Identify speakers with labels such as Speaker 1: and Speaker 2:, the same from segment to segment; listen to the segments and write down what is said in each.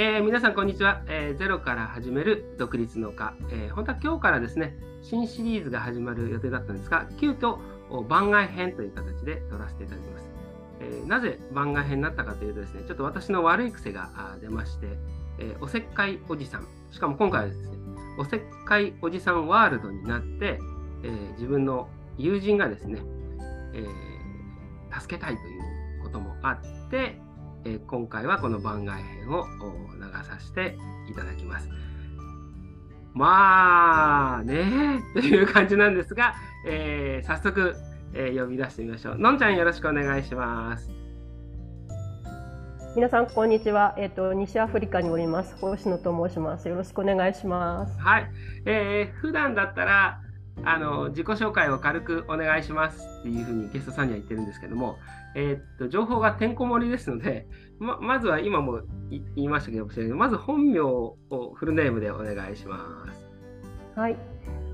Speaker 1: えー、皆さんこんにちは、えー、ゼロから始める独立農家、えー、本当は今日からですね、新シリーズが始まる予定だったんですが、急遽番外編という形で撮らせていただきます。え、なぜ番外編になったかというとですね、ちょっと私の悪い癖が出まして、え、おせっかいおじさん、しかも今回はですね、おせっかいおじさんワールドになって、え、自分の友人がですね、え、助けたいということもあって、えー、今回はこの番外編を流させていただきます。まあね という感じなんですが、えー、早速、えー、呼び出してみましょう。のんちゃんよろしくお願いします。
Speaker 2: 皆さんこんにちは。えっ、ー、と西アフリカにおります星野と申します。よろしくお願いします。
Speaker 1: はい。えー、普段だったらあの自己紹介を軽くお願いしますっていうふうにゲストさんには言ってるんですけども、えー、っと情報がてんこ盛りですので、ままずは今も言いましたけど、まず本名をフルネームでお願いします。
Speaker 2: はい。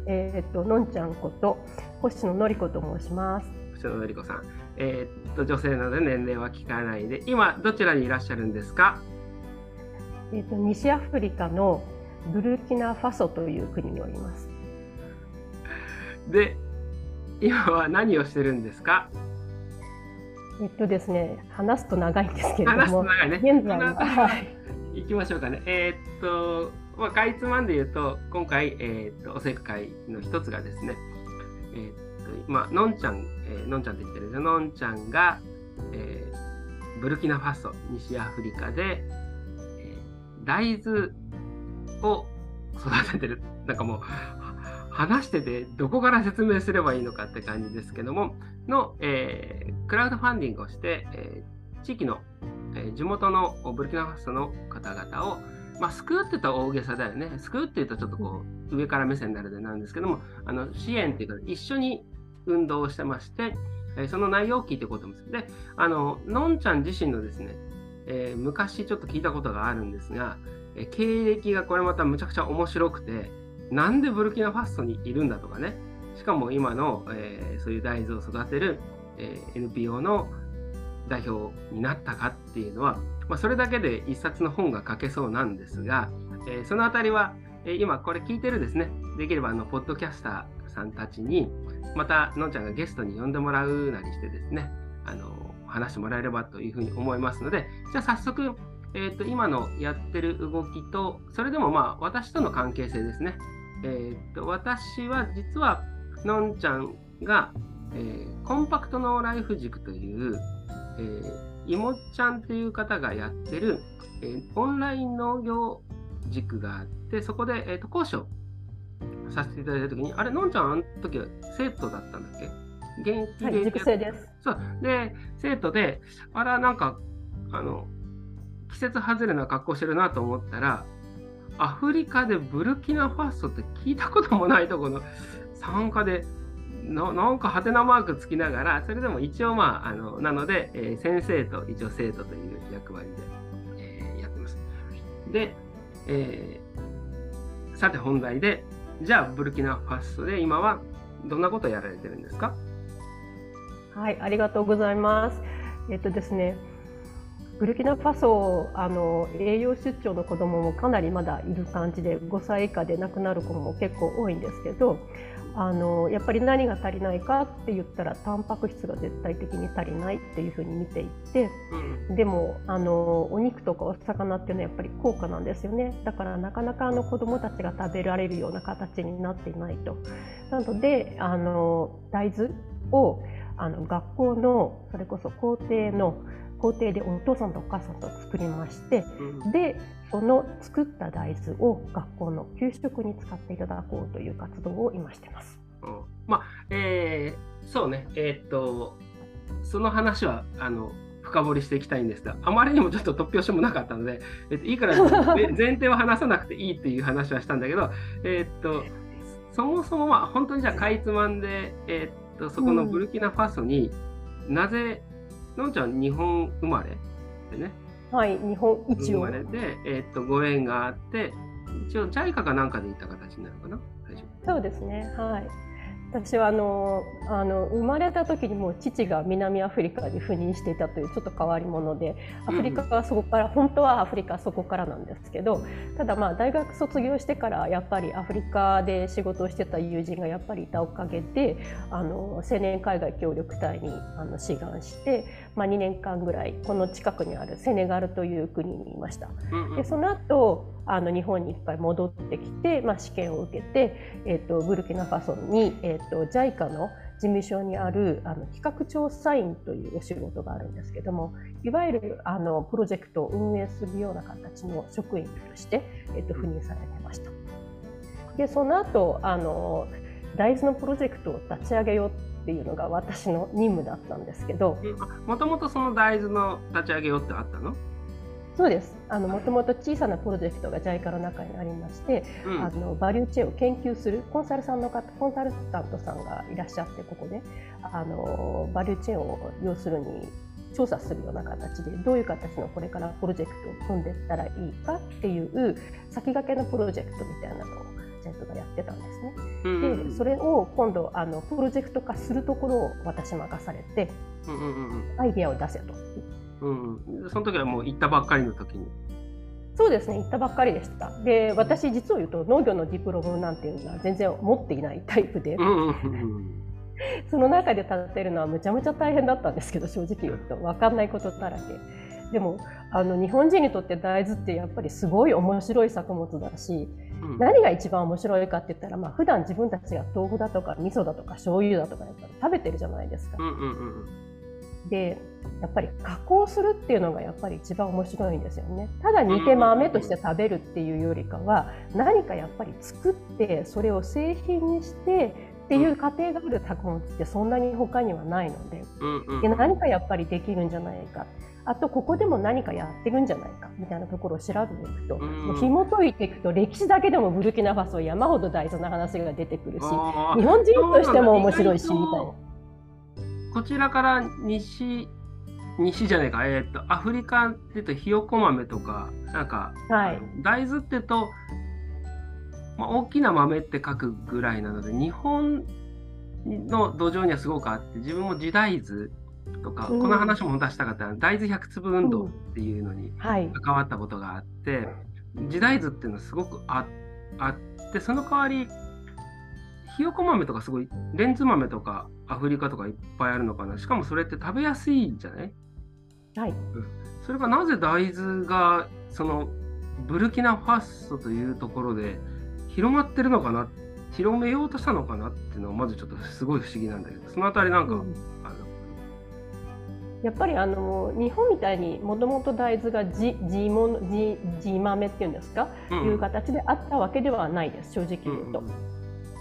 Speaker 2: えー、っとのんちゃんこと星野のり子と申します。
Speaker 1: 星野のり子さん。えー、っと女性なので年齢は聞かないで、今どちらにいらっしゃるんですか？
Speaker 2: えっと西アフリカのブルキナファソという国におります。
Speaker 1: で、今は何をしてるんですか？
Speaker 2: えっとですね、話すと長いんですけれども、
Speaker 1: 話すと長いね。
Speaker 2: 現在は、
Speaker 1: い。きましょうかね。えー、っと、まあ、かいつまんで言うと、今回、えー、っと、おせっかいの一つがですね、えー、っと、まあ、のんちゃん、えー、のんちゃんって言ってるんですよ。のんちゃんが、えー、ブルキナファソ、西アフリカで、えー、大豆を育ててる。なんかもう、話しててどこから説明すればいいのかって感じですけども、の、えー、クラウドファンディングをして、えー、地域の、えー、地元のブルキナファソの方々を、まあ、救うって言ったら大げさだよね。救うって言うとちょっとこう上から目線になるでなんですけども、あの支援っていうか一緒に運動をしてまして、えその内容を聞いていこうと思います。で、あの、のんちゃん自身のですね、え昔ちょっと聞いたことがあるんですが、え経歴がこれまたむちゃくちゃ面白くて、なんでブルキナファソにいるんだとかね、しかも今の、えー、そういう大豆を育てる、えー、NPO の代表になったかっていうのは、まあ、それだけで一冊の本が書けそうなんですが、えー、そのあたりは、えー、今これ聞いてるですね、できればあのポッドキャスターさんたちに、またのんちゃんがゲストに呼んでもらうなりしてですね、あの話してもらえればというふうに思いますので、じゃあ早速、えーと、今のやってる動きと、それでもまあ私との関係性ですね。えーと、私は実はのんちゃんが、えー、コンパクトノーライフ塾という、えー、いもちゃんっていう方がやってる、えー、オンライン農業塾があって、そこで、えーと、講師をさせていただいたときに、あれ、のんちゃん、あの時は生徒だったんだっけ？
Speaker 2: 現役で、はい、塾生です。
Speaker 1: そうで、生徒で、あら、なんか、あの、季節外れな格好してるなと思ったら、アフリカでブルキナファソって聞いたこともないとこの参加でななんかハテナマークつきながら、それでも一応まあ、あのなので、えー、先生と一応生徒という役割で、えー、やってます。で、えー、さて本題で、じゃあブルキナファソで今はどんなことをやられてるんですか？
Speaker 2: はい、ありがとうございます。えっとですね、ブルキナファソあの栄養出張の子どももかなりまだいる感じで5歳以下で亡くなる子も結構多いんですけどあのやっぱり何が足りないかって言ったらタンパク質が絶対的に足りないっていうふうに見ていって、うん、でもあのお肉とかお魚っていうのはやっぱり高価なんですよねだからなかなかあの子どもたちが食べられるような形になっていないと。なのであの大豆をあの学校のそれこそ校庭の校庭でお父さんとお母さんと作りまして、うん、でその作った大豆を学校の給食に使っていただこうという活動を今してます。
Speaker 1: うん、まあ、えー、そうね、えー、っとその話はあの深掘りしていきたいんですが、あまりにもちょっと突拍子もなかったので、えっと、いいから 前提は話さなくていいっていう話はしたんだけど、えっとそもそもは本当にじゃあかいつまんで、えっとそこのブルキナファソになぜのんちゃん日本生まれでね。
Speaker 2: はい、日本一
Speaker 1: 生まれで、えー、っとご縁があって、一応 JICA かなんかで行った形になるかな、
Speaker 2: そうですね。はい。私はあのあの生まれた時にもう父が南アフリカに赴任していたというちょっと変わり者でアフリカはそこから、うん、本当はアフリカはそこからなんですけどただまあ大学卒業してからやっぱりアフリカで仕事をしてた友人がやっぱりいたおかげであの青年海外協力隊にあの志願して、まあ、2年間ぐらいこの近くにあるセネガルという国にいました。でその後あの日本に1回戻ってきて、まあ、試験を受けて、えーと、ブルキナファソに、えーと、JICA の事務所にあるあの企画調査員というお仕事があるんですけどもいわゆるあのプロジェクトを運営するような形の職員として、えーと、赴任されてました。でその後あの大豆のプロジェクトを立ち上げようっていうのが私の任務だったんですけど
Speaker 1: もともとその大豆の立ち上げようってあったの？
Speaker 2: そうです。あのもともと小さなプロジェクトが JICA の中にありまして、うん、あのバリューチェーンを研究するコンサルさんの方、コンサルタントさんがいらっしゃってここで、あのバリューチェーンを要するに調査するような形でどういう形のこれからプロジェクトを組んでいったらいいかっていう先駆けのプロジェクトみたいなのをジェントがやってたんですね。うん、でそれを今度あのプロジェクト化するところを私任されて、うんうんうん、アイディアを出せと。
Speaker 1: うん、その時はもう行ったばっかりの時に。
Speaker 2: そうですね行ったばっかりでした。で私実を言うと農業のディプロムなんていうのは全然持っていないタイプで。その中で立てるのはむちゃむちゃ大変だったんですけど正直言うと分かんないことだらけでもあの日本人にとって大豆ってやっぱりすごい面白い作物だし、うん、何が一番面白いかって言ったら、まあ普段自分たちが豆腐だとか味噌だとか醤油だとかやっぱり食べてるじゃないですか。うんうんうんでやっぱり加工するっていうのがやっぱり一番面白いんですよね。ただ煮て豆として食べるっていうよりかは何かやっぱり作ってそれを製品にしてっていう過程がある作物ってそんなに他にはないのでで何かやっぱりできるんじゃないか。あとここでも何かやってるんじゃないかみたいなところを調べていくと、もう紐解いていくと歴史だけでもブルキナファソ山ほど大事な話が出てくるし日本人としても面白いしみたいな。
Speaker 1: こちらから西、西じゃないか、えっ、ー、と、アフリカって言うとひよこ豆とか、なんか、はい、大豆ってと、まあ、大きな豆って書くぐらいなので、日本の土壌にはすごくあって、自分も時代図とか、うん、この話も出したかったら、大豆100粒運動っていうのに関わったことがあって、うんはい、時代図っていうのはすごくああって、その代わり、ひよこ豆とかすごい、レンズ豆とかアフリカとかいっぱいあるのかな。しかもそれって食べやすいんじゃない？
Speaker 2: はい、うん。
Speaker 1: それがなぜ大豆がそのブルキナファッソというところで広まってるのかな？広めようとしたのかなっていうのはまずちょっとすごい不思議なんだけどそのあたりなんか、うん、あの
Speaker 2: やっぱりあの日本みたいにもともと大豆が地地も地地豆っていうんですか、うん、いう形であったわけではないです正直言うと。うんうん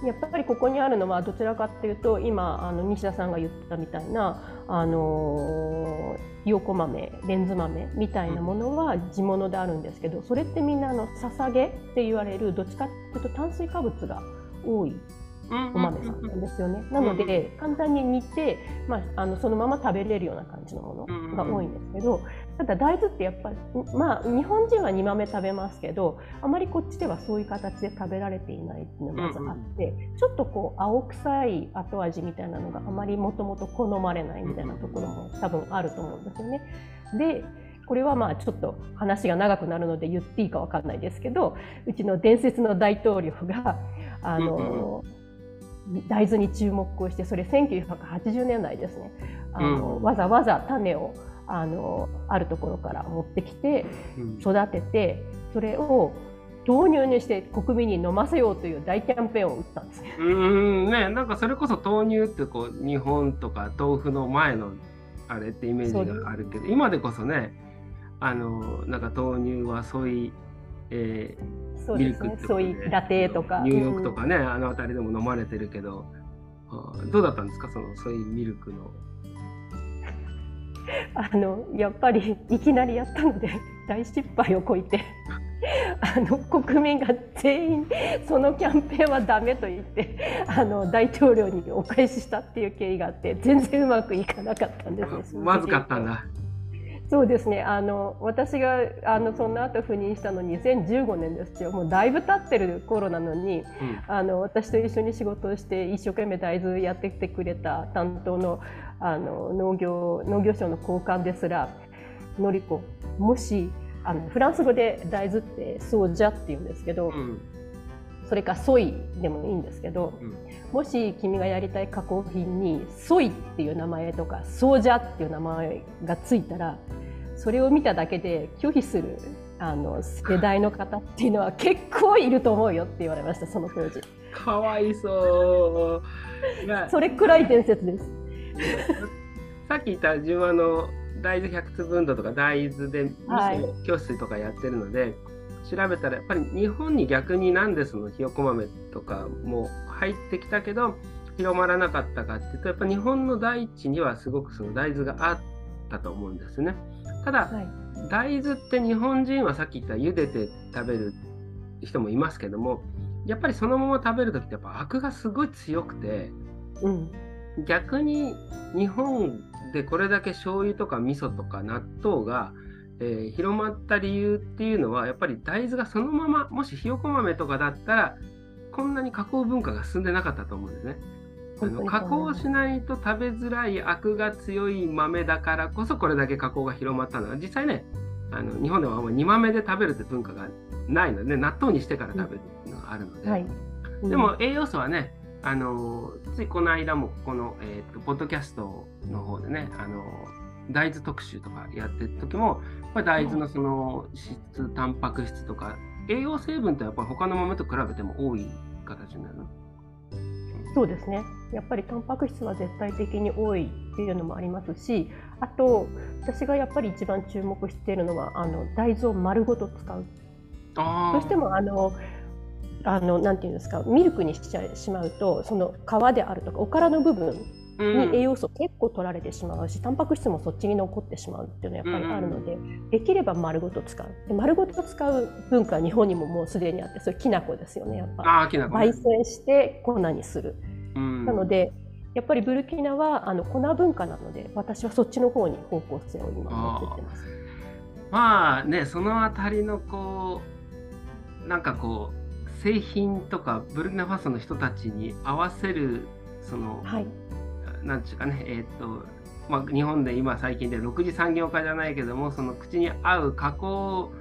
Speaker 2: やっぱりここにあるのはどちらかっていうと今あの西田さんが言ったみたいなあのひよこ豆レンズ豆みたいなものは地物であるんですけどそれってみんなあの捧げって言われるどっちかっていうと炭水化物が多いお豆さんなんですよね。なので簡単に煮て、まあ、あのそのまま食べれるような感じのものが多いんですけどただ大豆ってやっぱりまあ日本人は煮豆食べますけどあまりこっちではそういう形で食べられていないっていうのがまずあってちょっとこう青臭い後味みたいなのがあまりもともと好まれないみたいなところも多分あると思うんですよね。でこれはまあちょっと話が長くなるので言っていいか分かんないですけどうちの伝説の大統領があの、大豆に注目をしてそれ1980年代ですね。あの、うん、わざわざ種をあのあるところから持ってきて育ててそれを導入にして国民に飲ませようという大キャンペーンを打ったんですね。
Speaker 1: うんねなんかそれこそ豆乳ってこう日本とか豆腐の前のあれってイメージがあるけど今でこそねあのなんか豆乳はソイ、えー、
Speaker 2: そうですね、そういうラテとか。
Speaker 1: ニューヨークとかね、うん、あの辺りでも飲まれてるけど、どうだったんですか？そのそういうミルクの。
Speaker 2: あのやっぱりいきなりやったので 大失敗をこいて。あの国民が全員そのキャンペーンはダメと言ってあの大統領にお返ししたっていう経緯があって全然うまくいかなかったんです
Speaker 1: ね。まずかったんだ
Speaker 2: そうですね。あの私があのその後赴任したの2015年ですよ。もうだいぶ経ってる頃なのに、うん、あの私と一緒に仕事をして一生懸命大豆やってきてくれた担当のあの農業農業省の高官ですら「のりこもしあのフランス語で大豆って「そうじゃ」って言うんですけど、うん、それか「ソイ」でもいいんですけど、うん、もし君がやりたい加工品に「ソイ」っていう名前とか「そうじゃ」っていう名前がついたらそれを見ただけで拒否するあの世代の方っていうのは結構いると思うよって言われましたその当時。
Speaker 1: かわいそう。
Speaker 2: それくらい伝説です。
Speaker 1: さっき言った自分はあの大豆百粒運動とか大豆で教室とかやってるので、はい、調べたらやっぱり日本に逆になんでそのひよこ豆とかも入ってきたけど広まらなかったかっていうとやっぱ日本の大地にはすごくその大豆があったと思うんですね。ただ、はい、大豆って日本人はさっき言った茹でて食べる人もいますけどもやっぱりそのまま食べる時ってやっぱアクがすごい強くて、うん、逆に日本でこれだけ醤油とか味噌とか納豆が、えー、広まった理由っていうのはやっぱり大豆がそのままもしひよこ豆とかだったらこんなに加工文化が進んでなかったと思うんですね。あの加工しないと食べづらいアクが強い豆だからこそこれだけ加工が広まったのは実際ねあの日本では煮豆で食べるって文化がないので納豆にしてから食べるっていうのがあるので、はい。うん、でも栄養素はねあのついこの間もこの、えーと、ポッドキャストの方でねあの大豆特集とかやってる時もこれ大豆のその質タンパク質とか栄養成分ってやっぱり他の豆と比べても多い形になる
Speaker 2: そうですね。やっぱりタンパク質は絶対的に多いっていうのもありますしあと私がやっぱり一番注目しているのはあの大豆を丸ごと使う。どうしてもあのあのなんていうんですかミルクにしちゃしまうとその皮であるとかおからの部分に栄養素結構取られてしまうし、うん、タンパク質もそっちに残ってしまうっていうのはやっぱりあるので、うん、できれば丸ごと使う。で丸ごと使う文化は日本にももうすでにあってそれきな粉ですよねやっぱ。焙煎して粉にする、うん、なのでやっぱりブルキナはあの粉文化なので私はそっちの方に方向性を今持ってってます。
Speaker 1: まあねそのあたりのこうなんかこう製品とかブルキナファソの人たちに合わせるその、はい、なんていうかねえー、っとまあ、日本で今最近で6次産業化じゃないけどもその口に合う加工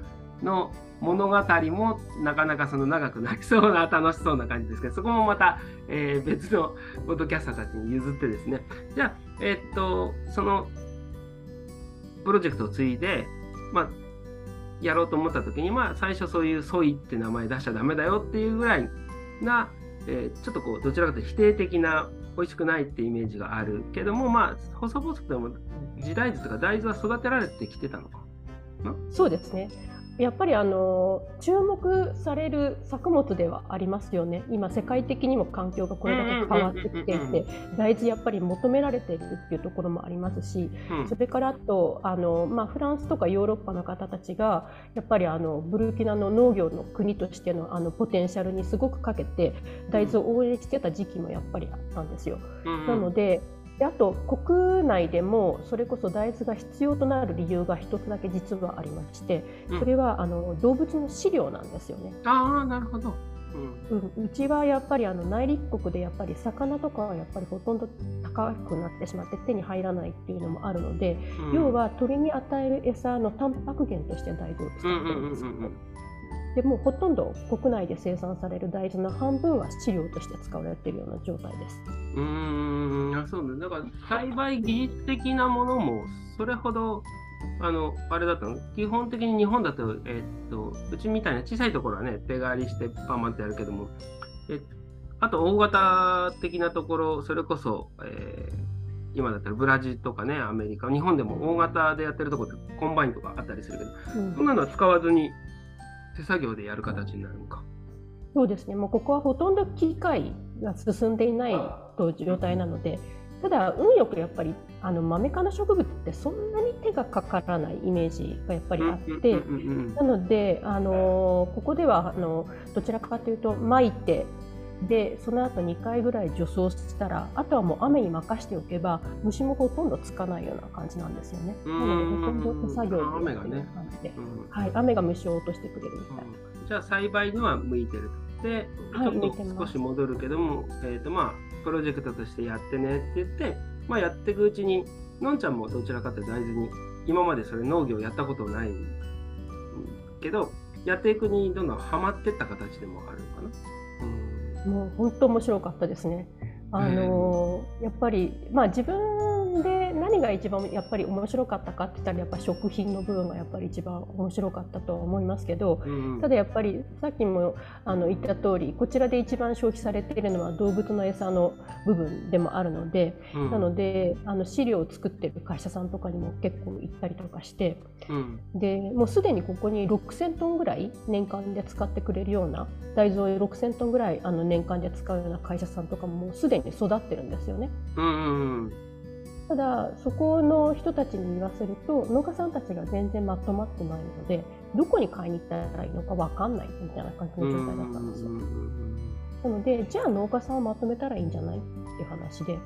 Speaker 1: の物語もなかなかその長くなりそうな楽しそうな感じですけどそこもまた、えー、別のポッドキャスターたちに譲ってですね。じゃあえー、っとそのプロジェクトを継いで、まあ、やろうと思った時に、まあ、最初そういう「ソイ」って名前出しちゃダメだよっていうぐらいな、えー、ちょっとこうどちらかというと否定的な美味しくないってイメージがあるけどもまあ細々とでも時代図とか大豆は育てられてきてたのか
Speaker 2: そうですね。やっぱりあの注目される作物ではありますよね。今世界的にも環境がこれだけ変わってきていて大豆やっぱり求められているっていうところもありますし、それからあとあの、まあ、フランスとかヨーロッパの方たちがやっぱりあのブルキナの農業の国としてのあのポテンシャルにすごくかけて大豆を応援してた時期もやっぱりあったんですよ。なのでであと国内でもそれこそ大豆が必要となる理由が一つだけ実はありましてそれはあの動物の飼料なんですよね。
Speaker 1: あなるほど。
Speaker 2: うん、うちはやっぱりあの内陸国でやっぱり魚とかはやっぱりほとんど高くなってしまって手に入らないっていうのもあるので、うん、要は鳥に与える餌のタンパク源として大豆を使ってるんですよ、ね。でもほとんど国内で生産される大豆の半分は飼料として使われているような状態です。
Speaker 1: うーん、そうね。だから栽培技術的なものもそれほどあのあれだったの？基本的に日本だと,、えー、っとうちみたいな小さいところはね手刈りしてパーマってやるけどもえあと大型的なところそれこそ、えー、今だったらブラジルとかねアメリカ日本でも大型でやってるところってコンバインとかあったりするけど、うん、そんなのは使わずに手作業でやる形になるのか。
Speaker 2: そうですね、もうここはほとんど機械が進んでいないと状態なので、ただ運よくやっぱりあのマメ科の植物ってそんなに手がかからないイメージがやっぱりあって、なのであのここではあのどちらかというと巻いてでその後2回ぐらい除草したらあとはもう雨に任しておけば虫もほとんどつかないような感じなんですよね。なのでほとんど手作業で。
Speaker 1: 雨がね、
Speaker 2: うん、はい、雨が虫を落としてくれるみたいな。
Speaker 1: うん、じゃあ栽培には向いてるで、ちょっと少し戻るけども、えーとまあ、プロジェクトとしてやってね。って言って、まあ、やっていくうちにのんちゃんもどちらかというと大豆に今までそれ農業やったことないけどやっていくにどんどんはまってった形でもあるのかな。
Speaker 2: うん、もう本当面白かったですね。あのー、やっぱり、まあ、自分で何が一番やっぱり面白かったかって言ったらやっぱ食品の部分がやっぱり一番面白かったとは思いますけど、うん、ただやっぱりさっきもあの言った通りこちらで一番消費されているのは動物の餌の部分でもあるので、うん、なのであの飼料を作ってる会社さんとかにも結構行ったりとかして、うん、でもうすでにここに6000トンぐらい年間で使ってくれるような大豆を6000トンぐらいあの年間で使うような会社さんとかももうすでに育ってるんですよね。うんただそこの人たちに言わせると農家さんたちが全然まとまってないのでどこに買いに行ったらいいのか分かんないみたいな感じの状態だったんですよ。なのでじゃあ農家さんをまとめたらいいんじゃないっていう話で。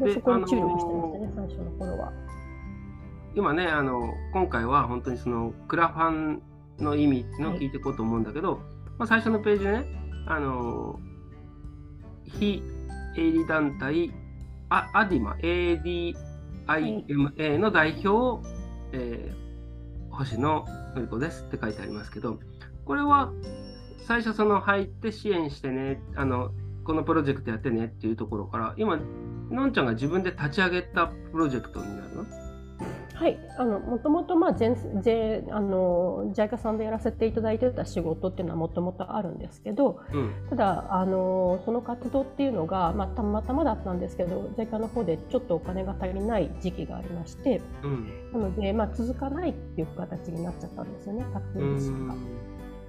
Speaker 2: でそこに注力してましたね、最初の頃は。
Speaker 1: 今ねあの今回は本当にそのクラファンの意味っていうのを聞いていこうと思うんだけど、はい、まあ、最初のページでねあの非営利団体アアディマ ADIMA の代表、はい、えー、星野紀子ですって書いてありますけどこれは最初その入って支援してねあのこのプロジェクトやってねっていうところから今のんちゃんが自分で立ち上げたプロジェクトになるの？
Speaker 2: はい、あのもともとまあ JICA さんでやらせていただいてた仕事っていうのはもともとあるんですけど、うん、ただあのその活動っていうのが、まあ、たまたまだったんですけど JICA の方でちょっとお金が足りない時期がありまして、うん、なので、まあ、続かないっていう形になっちゃったんですよね。活動自身が。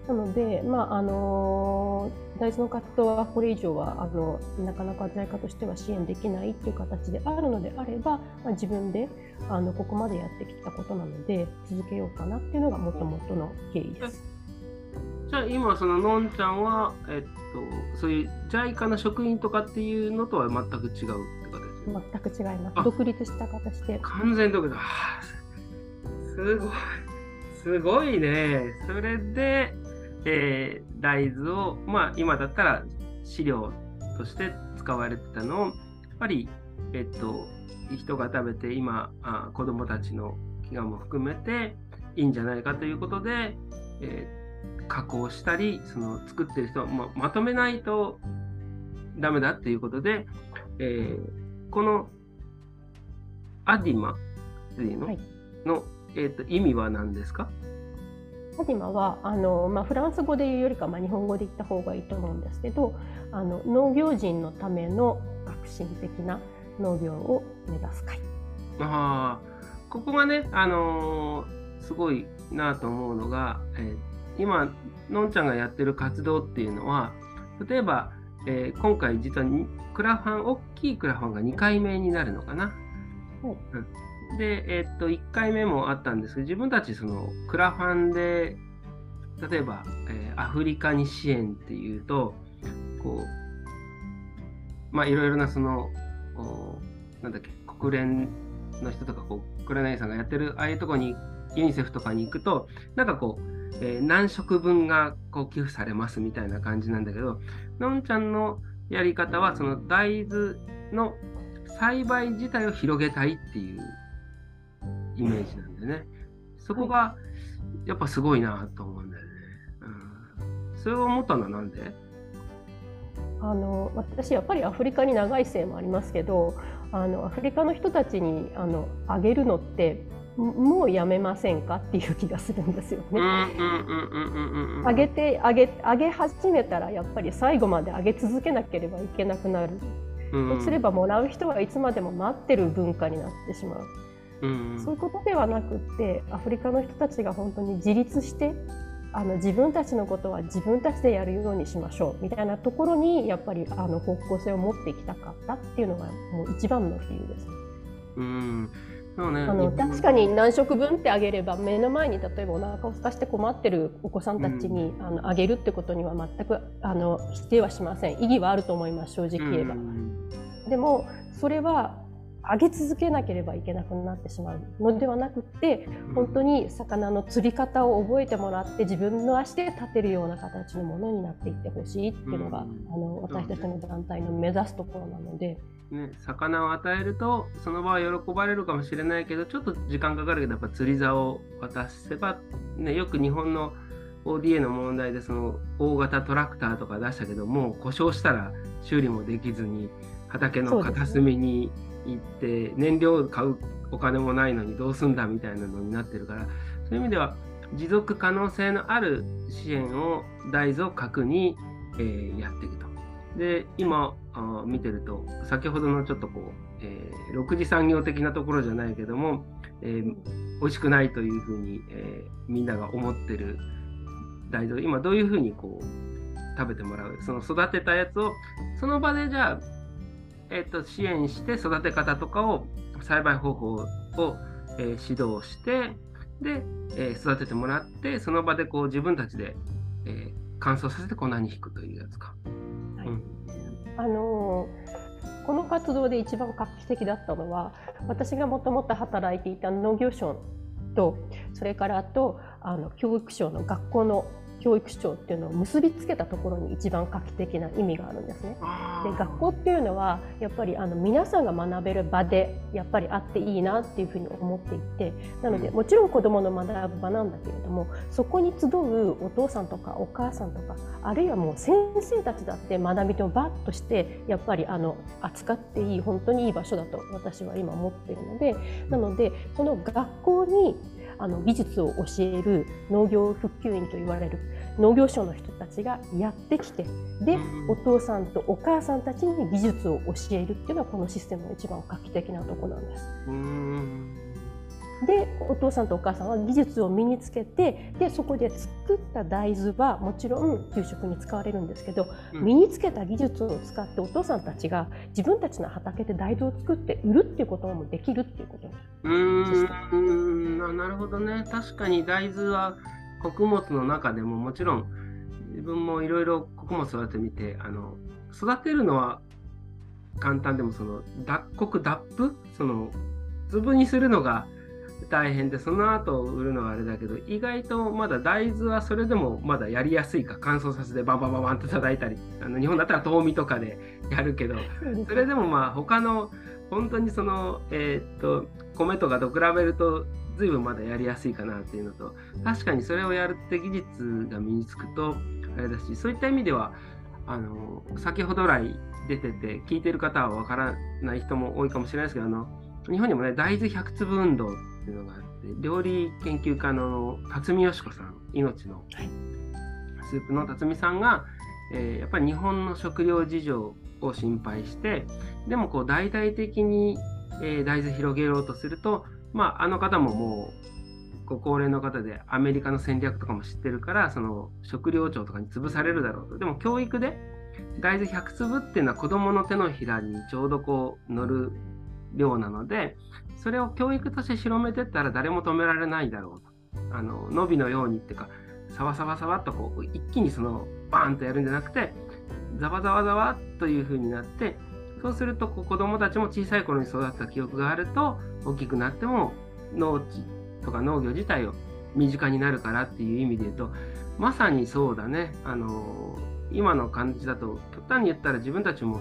Speaker 2: なので、まああの大豆の活動はこれ以上はあのなかなか在家としては支援できないっていう形であるのであれば、まあ、自分であのここまでやってきたことなので続けようかなっていうのがもともとの経緯です。
Speaker 1: じゃあ今そののんちゃんは、えっと、そういう JICA の職員とかっていうのとは全く違うって
Speaker 2: 形？全く違います。独立した形で。
Speaker 1: 完全独立。すごい。すごいね。それで、えー、大豆を、まあ、今だったら飼料として使われてたのをやっぱり、えっと、人が食べて今あ子どもたちの飢餓も含めていいんじゃないかということで、えー、加工したりその作ってる人はままとめないとダメだっていうことで、えー、このアディマっていうの？はい、の、えーと意味は何ですか？
Speaker 2: ファティマはあの、まあ、フランス語で言うよりか、まあ、日本語で言った方がいいと思うんですけどあの農業人のための革新的な農業を目指す会。
Speaker 1: あここがね、あのー、すごいなと思うのが、えー、今のんちゃんがやってる活動っていうのは例えば、えー、今回実はクラファン大きいクラファンが2回目になるのかな。はいうんで、えっと、1回目もあったんですけど、自分たちそのクラファンで、例えば、えー、アフリカに支援っていうと、こう、まあいろいろなその、なんだっけ、国連の人とか、こう、黒柳さんがやってる、ああいうとこに、ユニセフとかに行くと、なんかこう、えー、何食分がこう寄付されますみたいな感じなんだけど、のんちゃんのやり方は、その大豆の栽培自体を広げたいっていうイメージなんでね、そこがやっぱすごいなと思うんだよね。うん、それを思ったのはなんで？
Speaker 2: あの私やっぱりアフリカに長いせいもありますけどあのアフリカの人たちにあのあげるのってもうやめませんかっていう気がするんですよね。あげてあげあげ始めたらやっぱり最後まであげ続けなければいけなくなる。そうすればもらう人はいつまでも待ってる文化になってしまう。うんそういうことではなくってアフリカの人たちが本当に自立してあの自分たちのことは自分たちでやるようにしましょうみたいなところにやっぱりあの方向性を持っていきたかったっていうのがもう一番の理由です。
Speaker 1: うん。そうね、
Speaker 2: あの確かに何食分ってあげれば目の前に例えばお腹を空かして困ってるお子さんたちに、うん、あのあげるってことには全くあの否定はしません。意義はあると思います正直言えば。うん、でもそれは上げ続けなければいけなくなってしまうのではなくって本当に魚の釣り方を覚えてもらって自分の足で立てるような形のものになっていってほしいっていうのが、うん、あの私たちの団体の目指すところなので。
Speaker 1: ね、魚を与えるとその場は喜ばれるかもしれないけどちょっと時間かかるけどやっぱ釣り竿を渡せば、ね、よく日本の ODA の問題でその大型トラクターとか出したけどもう故障したら修理もできずに畑の片隅に行って燃料を買うお金もないのにどうすんだみたいなのになってるからそういう意味では持続可能性のある支援を大豆を核に、えー、やっていくと。で今あ見てると先ほどのちょっとこう、えー、6次産業的なところじゃないけども、えー、美味しくないというふうに、えー、みんなが思ってる大豆今どういうふうにこう食べてもらう？その育てたやつをその場でじゃあえーと、支援して育て方とかを栽培方法を、えー、指導してで、えー、育ててもらってその場でこう自分たちで、えー、乾燥させて粉に引くというやつか。はい、うん、
Speaker 2: あのこの活動で一番画期的だったのは私がもともと働いていた農業省とそれからあとあの教育省の学校の教育長っていうのを結びつけたところに一番画期的な意味があるんですね。で学校っていうのはやっぱりあの皆さんが学べる場でやっぱりあっていいなっていうふうに思っていてなのでもちろん子どもの学ぶ場なんだけれどもそこに集うお父さんとかお母さんとかあるいはもう先生たちだって学びとバッとしてやっぱりあの扱っていい本当にいい場所だと私は今思っているのでなのでその学校にあの技術を教える農業復旧員と言われる農業省の人たちがやってきてでお父さんとお母さんたちに技術を教えるっていうのはこのシステムの一番画期的なとこなんです。でお父さんとお母さんは技術を身につけてでそこで作った大豆はもちろん給食に使われるんですけど、うん、身につけた技術を使ってお父さんたちが自分たちの畑で大豆を作って売るっていうこともできるっていうこと
Speaker 1: うん。なるほどね。確かに大豆は穀物の中でももちろん自分もいろいろ穀物育ててみてあの育てるのは簡単でもその脱穀脱布？その粒にするのが大変でその後売るのはあれだけど意外とまだ大豆はそれでもまだやりやすいか乾燥させてバンバンバンバンと叩いたりあの日本だったら豆みとかでやるけどそれでもまあ他の本当にそのえー、っと米とかと比べると随分まだやりやすいかなっていうのと確かにそれをやるって技術が身につくとあれだしそういった意味ではあの先ほど来出てて聞いてる方はわからない人も多いかもしれないですけどあの日本にもね大豆100粒運動っていうのがあって料理研究家の辰巳よし子さん命のスープの辰巳さんが、えー、やっぱり日本の食料事情を心配してでもこう大々的に、えー、大豆広げようとするとまあ、あの方ももうご高齢の方でアメリカの戦略とかも知ってるからその食料庁とかに潰されるだろうと。でも教育で大豆100粒っていうのは子どもの手のひらにちょうどこう乗る量なのでそれを教育として広めてったら誰も止められないだろうと。あの伸びのようにっていうかサワサワサワっとこう一気にそのバーンとやるんじゃなくてざわざわざわという風になってそうすると子どもたちも小さい頃に育った記憶があると大きくなっても農地とか農業自体を身近になるからっていう意味で言うとまさにそうだね。あの今の感じだと極端に言ったら自分たちも、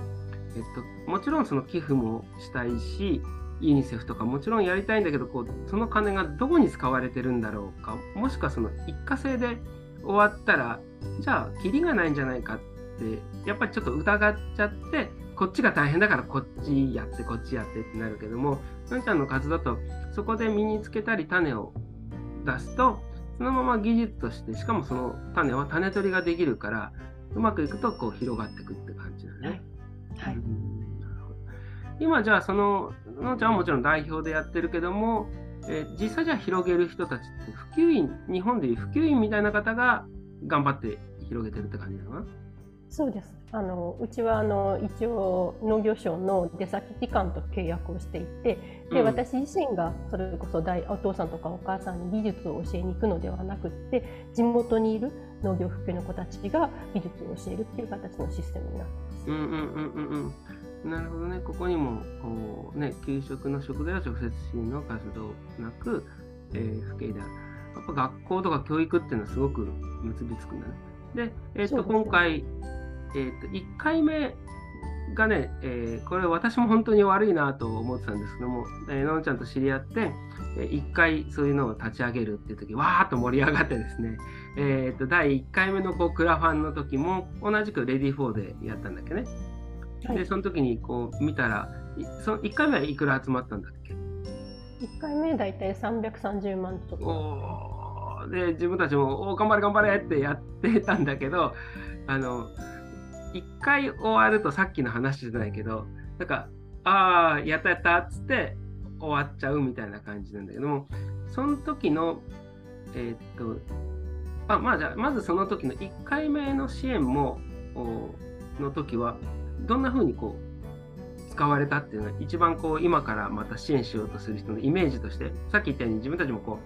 Speaker 1: えっと、もちろんその寄付もしたいしユニセフとかもちろんやりたいんだけどこうその金がどこに使われてるんだろうかもしくはその一過性で終わったらじゃあキリがないんじゃないかってやっぱりちょっと疑っちゃってこっちが大変だからこっちやってこっちやってってなるけどものんちゃんの活だとそこで身につけたり種を出すとそのまま技術としてしかもその種は種取りができるからうまくいくとこう広がっていくって感じだね。はい、今じゃあそののんちゃんはもちろん代表でやってるけども、えー、実際じゃあ広げる人たちって普及員日本でいう普及員みたいな方が頑張って広げてるって感じだな？
Speaker 2: そうです。あのうちはあの一応農業省の出先機関と契約をしていて、で、うん、私自身がそれこそ大お父さんとかお母さんに技術を教えに行くのではなくって地元にいる農業復旧の子たちが技術を教えるっていう形のシステムになってます。うんうんうん
Speaker 1: うんうん。なるほどね。ここにもこうね給食の食材は直接支援の活動なく、えー、不景である。やっぱ学校とか教育っていうのはすごく結びつくんだね。で、えーと、と今回えー、と1回目がね、えー、これ私も本当に悪いなと思ってたんですけども、えー、のんちゃんと知り合って、えー、1回そういうのを立ち上げるっていう時わーっと盛り上がってですね、えー、と第1回目のこうクラファンの時も同じくレディー4でやったんだっけね。はい、でその時にこう見たらその1回目はいくら集まったんだっけ
Speaker 2: ?1 回目だいたい330万と
Speaker 1: か。で自分たちも「お頑張れ頑張れ!」ってやってたんだけどあの一回終わるとさっきの話じゃないけど、なんか、ああ、やったやったっつって終わっちゃうみたいな感じなんだけども、その時の、えー、っと、あまあじゃあ、まずその時の1回目の支援も、の時は、どんな風にこう、使われたっていうのは、一番こう、今からまた支援しようとする人のイメージとして、さっき言ったように自分たちもこ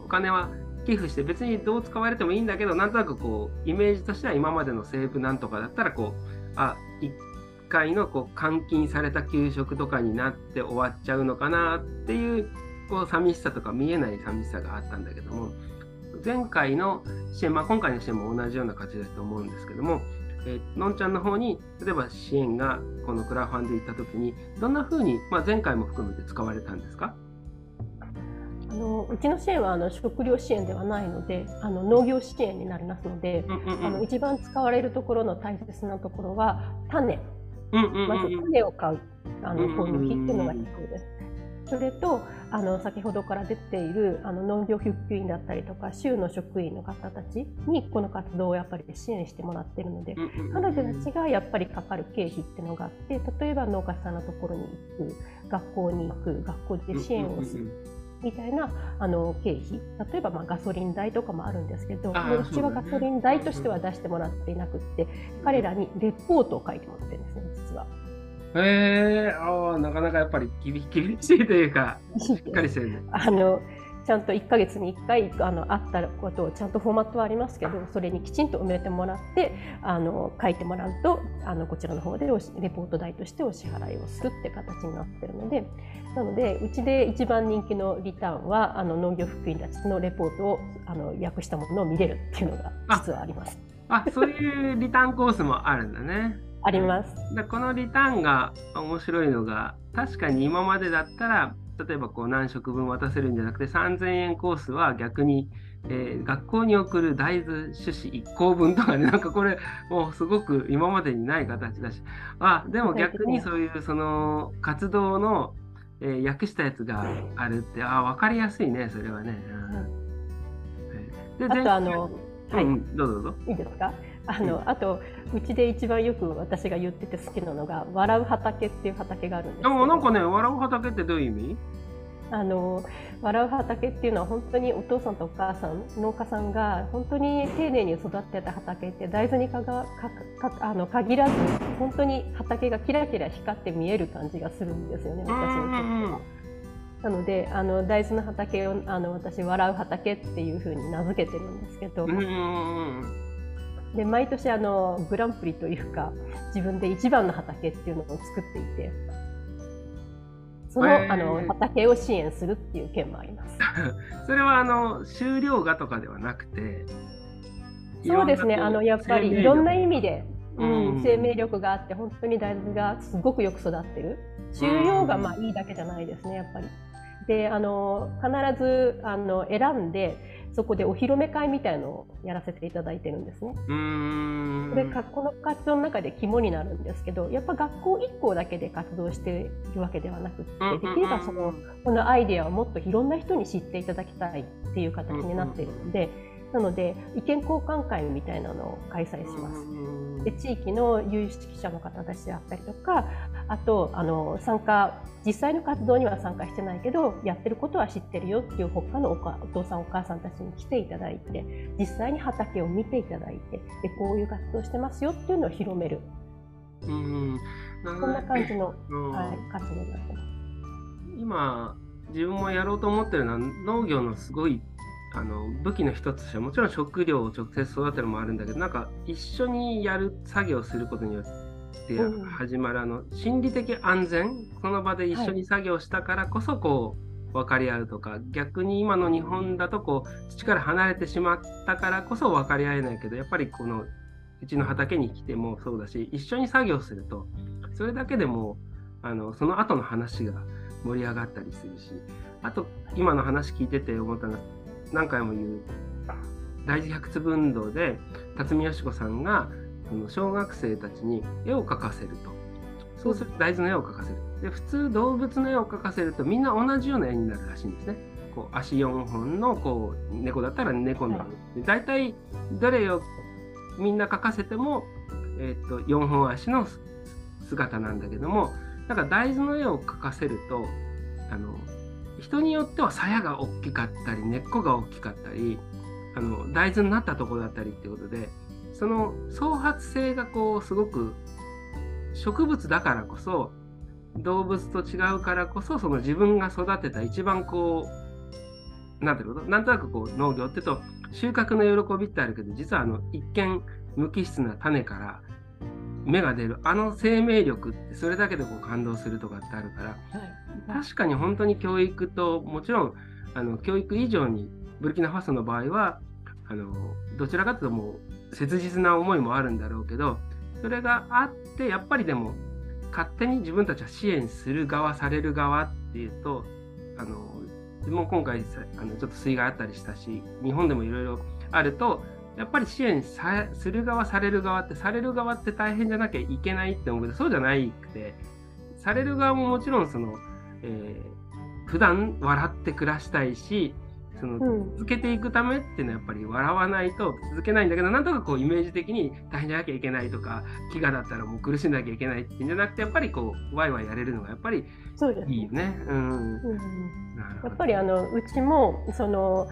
Speaker 1: う、お金は寄付して別にどう使われてもいいんだけどなんとなくこうイメージとしては今までの西武なんとかだったらこうあ1回のこう監禁された給食とかになって終わっちゃうのかなっていうこう寂しさとか見えない寂しさがあったんだけども前回の支援、まあ、今回の支援も同じような形だと思うんですけども、えー、のんちゃんの方に例えば支援がこのクラファンで行った時にどんなふうに、まあ、前回も含めて使われたんですか？
Speaker 2: あのうちの支援はあの食料支援ではないのであの農業支援になりますので、うんうんうん、あの一番使われるところの大切なところは種、うんうんうん、まず種を買うあの購入費っていうのが必要です。それとあの先ほどから出ているあの農業復旧員だったりとか州の職員の方たちにこの活動をやっぱり支援してもらっているので、彼女たちがやっぱりかかる経費っていうのがあって例えば農家さんのところに行く学校に行く学校で支援をする。みたいなあの経費例えばまあガソリン代とかもあるんですけどうちはガソリン代としては出してもらっていなくって彼らにレポートを書いてもらってるんですね実は。
Speaker 1: へえー、あなかなかやっぱり厳しいというかしっかりしてるね。
Speaker 2: あのちゃんと1か月に1回あのあったことをちゃんとフォーマットはありますけどそれにきちんと埋めてもらってあの書いてもらうとあのこちらの方でレポート代としてお支払いをするって形になってるのでなのでうちで一番人気のリターンはあの農業福員たちのレポートをあの訳したものを見れるっていうのが実はあります。
Speaker 1: あそういうリターンコースもあるんだね。
Speaker 2: あります。
Speaker 1: でこのリターンが面白いのが確かに今までだったら例えばこう何食分渡せるんじゃなくて3000円コースは逆に、えー、学校に送る大豆種子1個分とかね なんかこれもうすごく今までにない形だし。あでも逆にそういうその活動の、えー、訳したやつがあるってあ分かりやすいねそれはね。
Speaker 2: うん、であとあの、
Speaker 1: はい、うん、どうぞどうぞ。
Speaker 2: いいですか？あのあとうちで一番よく私が言ってて好きなのが「笑う畑」っていう畑があるんですけ
Speaker 1: ど。なんかね笑う畑ってどういう意味？
Speaker 2: あの笑う畑っていうのは本当にお父さんとお母さん農家さんが本当に丁寧に育てた畑って大豆にかがかかあの限らず本当に畑がキラキラ光って見える感じがするんですよね私にとっては。なのであの大豆の畑をあの私笑う畑っていうふうに名付けてるんですけど。で毎年あのグランプリというか自分で一番の畑っていうのを作っていてそのえー、あの畑を支援するっていう件もあります。
Speaker 1: それはあの収量がとかではなくて
Speaker 2: そうですね。あのやっぱりいろんな意味で、うん、生命力があって本当に大豆がすごくよく育ってる。収量がまあいいだけじゃないですねやっぱり。であの必ずあの選んでそこでお披露目会みたいのをやらせていただいてるんですね。これかこの活動の中で肝になるんですけどやっぱ学校1校だけで活動しているわけではなくてできればそのこのアイデアをもっといろんな人に知っていただきたいっていう形になっているので。なので意見交換会みたいなのを開催します。で地域の有識者の方たちであったりとかあとあの参加実際の活動には参加してないけどやってることは知ってるよっていう他のお父さんお母さんたちに来ていただいて実際に畑を見ていただいてでこういう活動してますよっていうのを広める。うんそんな感じの、はい、活動になってます。
Speaker 1: 今自分もやろうと思ってるのは農業のすごいあの武器の一つとしてはもちろん食料を直接育てるのもあるんだけどなんか一緒にやる作業をすることによって始まるあの心理的安全その場で一緒に作業したからこそこう分かり合うとか、はい、逆に今の日本だとこう土から離れてしまったからこそ分かり合えないけどやっぱりこのうちの畑に来てもそうだし一緒に作業するとそれだけでもあのその後の話が盛り上がったりするしあと今の話聞いてて思ったのは何回も言う。大豆百粒運動で辰巳よし子さんがその小学生たちに絵を描かせると。そうすると大豆の絵を描かせる。で普通動物の絵を描かせるとみんな同じような絵になるらしいんですね。こう足4本のこう猫だったら猫の、はい、大体どれをみんな描かせても、えー、と4本足の姿なんだけどもなんか大豆の絵を描かせるとあの人によっては鞘が大きかったり根っこが大きかったりあの大豆になったところだったりっていうことでその創発性がこうすごく植物だからこそ動物と違うからこそその自分が育てた一番こうなんていうことなんとなくこう農業って言うと収穫の喜びってあるけど実はあの一見無機質な種から芽が出る。あの生命力ってそれだけでこう感動するとかってあるから、はい、確かに本当に教育ともちろんあの教育以上にブルキナファソの場合はあのどちらかというともう切実な思いもあるんだろうけどそれがあってやっぱりでも勝手に自分たちは支援する側される側っていうとあの自分も今回あのちょっと水害あったりしたし日本でもいろいろあるとやっぱり支援さする側、される側って、される側って大変じゃなきゃいけないって思うけど、そうじゃないくて、される側ももちろんその、えー、普段笑って暮らしたいし、その続けていくためっていうのはやっぱり笑わないと続けないんだけどなんとかこうイメージ的に大変じゃなきゃいけないとか飢餓だったらもう苦しんなきゃいけないっていうんじゃなくてやっぱりこうワイワイやれるのがやっぱりいいよね。うん、うん。
Speaker 2: やっぱりあのうちもその